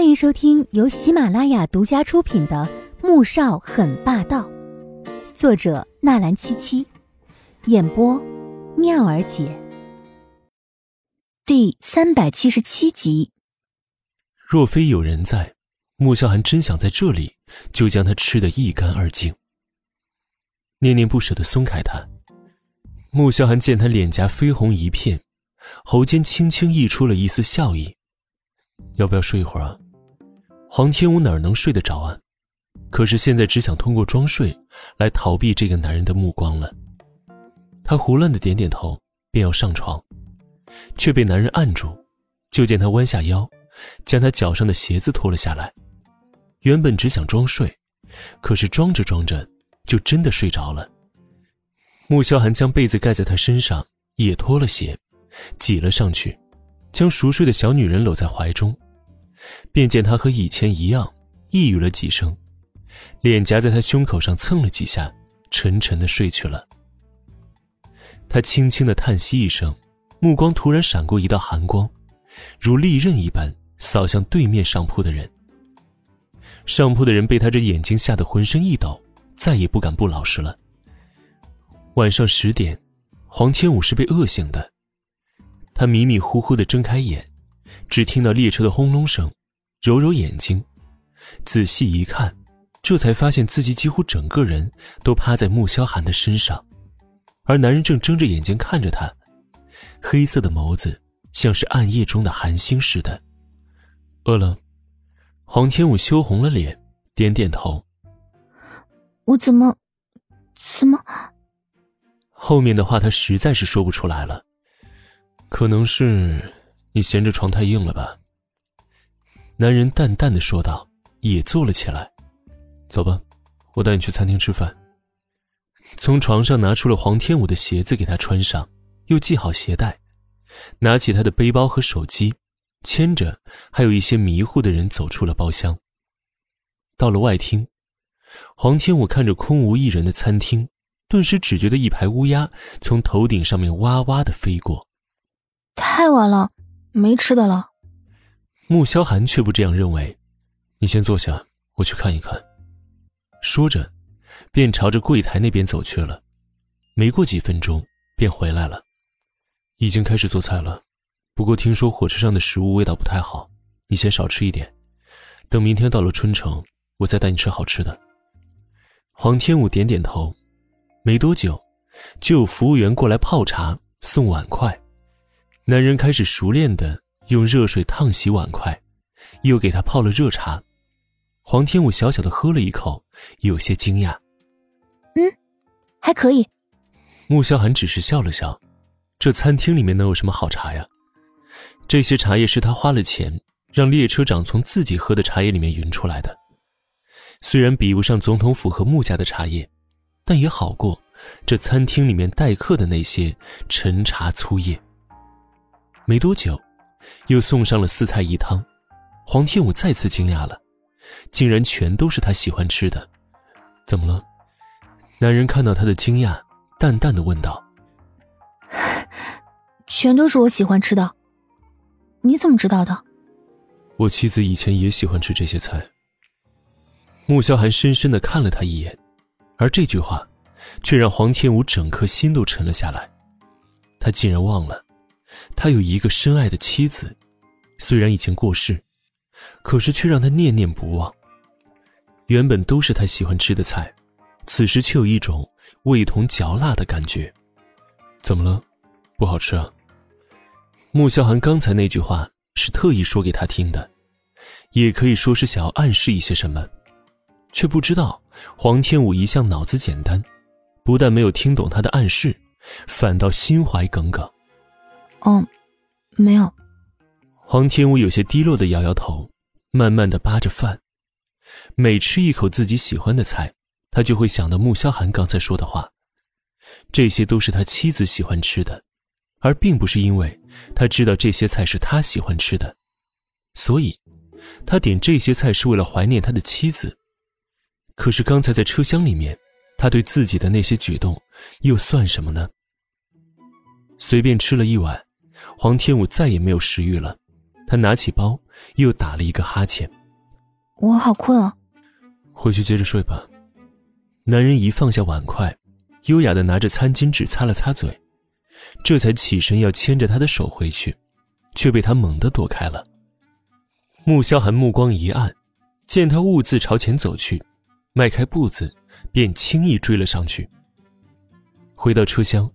欢迎收听由喜马拉雅独家出品的《穆少很霸道》，作者纳兰七七，演播妙儿姐。第三百七十七集。若非有人在，穆萧寒真想在这里就将他吃得一干二净。念念不舍的松开他，穆萧寒见他脸颊绯红一片，喉间轻轻溢出了一丝笑意。要不要睡一会儿啊？黄天武哪能睡得着啊？可是现在只想通过装睡来逃避这个男人的目光了。他胡乱的点点头，便要上床，却被男人按住。就见他弯下腰，将他脚上的鞋子脱了下来。原本只想装睡，可是装着装着，就真的睡着了。穆萧寒将被子盖在他身上，也脱了鞋，挤了上去。将熟睡的小女人搂在怀中，便见他和以前一样，呓语了几声，脸颊在他胸口上蹭了几下，沉沉的睡去了。他轻轻的叹息一声，目光突然闪过一道寒光，如利刃一般扫向对面上铺的人。上铺的人被他这眼睛吓得浑身一抖，再也不敢不老实了。晚上十点，黄天武是被饿醒的。他迷迷糊糊的睁开眼，只听到列车的轰隆声，揉揉眼睛，仔细一看，这才发现自己几乎整个人都趴在穆萧寒的身上，而男人正睁着眼睛看着他，黑色的眸子像是暗夜中的寒星似的。饿了，黄天武羞红了脸，点点头。我怎么，怎么？后面的话他实在是说不出来了。可能是你嫌这床太硬了吧？男人淡淡的说道，也坐了起来。走吧，我带你去餐厅吃饭。从床上拿出了黄天武的鞋子给他穿上，又系好鞋带，拿起他的背包和手机，牵着还有一些迷糊的人走出了包厢。到了外厅，黄天武看着空无一人的餐厅，顿时只觉得一排乌鸦从头顶上面哇哇的飞过。太晚了，没吃的了。穆萧寒却不这样认为，你先坐下，我去看一看。说着，便朝着柜台那边走去了。没过几分钟，便回来了，已经开始做菜了。不过听说火车上的食物味道不太好，你先少吃一点，等明天到了春城，我再带你吃好吃的。黄天武点点头，没多久，就有服务员过来泡茶、送碗筷。男人开始熟练的用热水烫洗碗筷，又给他泡了热茶。黄天武小小的喝了一口，有些惊讶：“嗯，还可以。”穆萧寒只是笑了笑：“这餐厅里面能有什么好茶呀？这些茶叶是他花了钱让列车长从自己喝的茶叶里面匀出来的。虽然比不上总统府和穆家的茶叶，但也好过这餐厅里面待客的那些陈茶粗叶。”没多久，又送上了四菜一汤，黄天武再次惊讶了，竟然全都是他喜欢吃的。怎么了？男人看到他的惊讶，淡淡的问道：“全都是我喜欢吃的。你怎么知道的？”我妻子以前也喜欢吃这些菜。穆萧寒深深的看了他一眼，而这句话，却让黄天武整颗心都沉了下来。他竟然忘了。他有一个深爱的妻子，虽然已经过世，可是却让他念念不忘。原本都是他喜欢吃的菜，此时却有一种味同嚼蜡的感觉。怎么了？不好吃啊？穆萧寒刚才那句话是特意说给他听的，也可以说是想要暗示一些什么，却不知道黄天武一向脑子简单，不但没有听懂他的暗示，反倒心怀耿耿。哦，没有。黄天武有些低落的摇摇头，慢慢的扒着饭。每吃一口自己喜欢的菜，他就会想到穆萧寒刚才说的话。这些都是他妻子喜欢吃的，而并不是因为他知道这些菜是他喜欢吃的，所以，他点这些菜是为了怀念他的妻子。可是刚才在车厢里面，他对自己的那些举动，又算什么呢？随便吃了一碗。黄天武再也没有食欲了，他拿起包，又打了一个哈欠。我好困啊，回去接着睡吧。男人一放下碗筷，优雅的拿着餐巾纸擦了擦嘴，这才起身要牵着她的手回去，却被他猛地躲开了。穆萧寒目光一暗，见他兀自朝前走去，迈开步子，便轻易追了上去。回到车厢，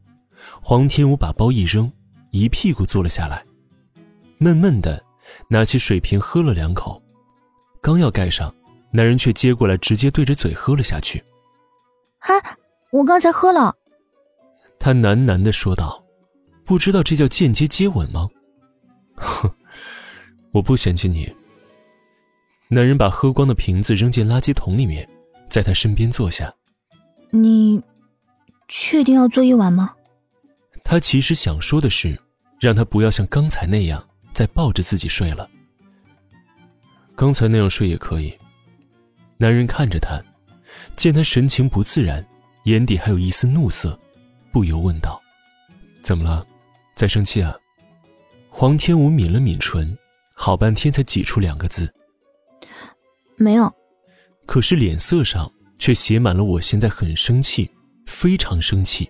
黄天武把包一扔，一屁股坐了下来，闷闷的拿起水瓶喝了两口，刚要盖上，男人却接过来，直接对着嘴喝了下去。啊，我刚才喝了。他喃喃的说道：“不知道这叫间接接吻吗？”哼。我不嫌弃你。男人把喝光的瓶子扔进垃圾桶里面，在他身边坐下。你确定要坐一晚吗？他其实想说的是，让他不要像刚才那样再抱着自己睡了。刚才那样睡也可以。男人看着他，见他神情不自然，眼底还有一丝怒色，不由问道：“怎么了？在生气啊？”黄天武抿了抿唇。好半天才挤出两个字：“没有。”可是脸色上却写满了我现在很生气，非常生气。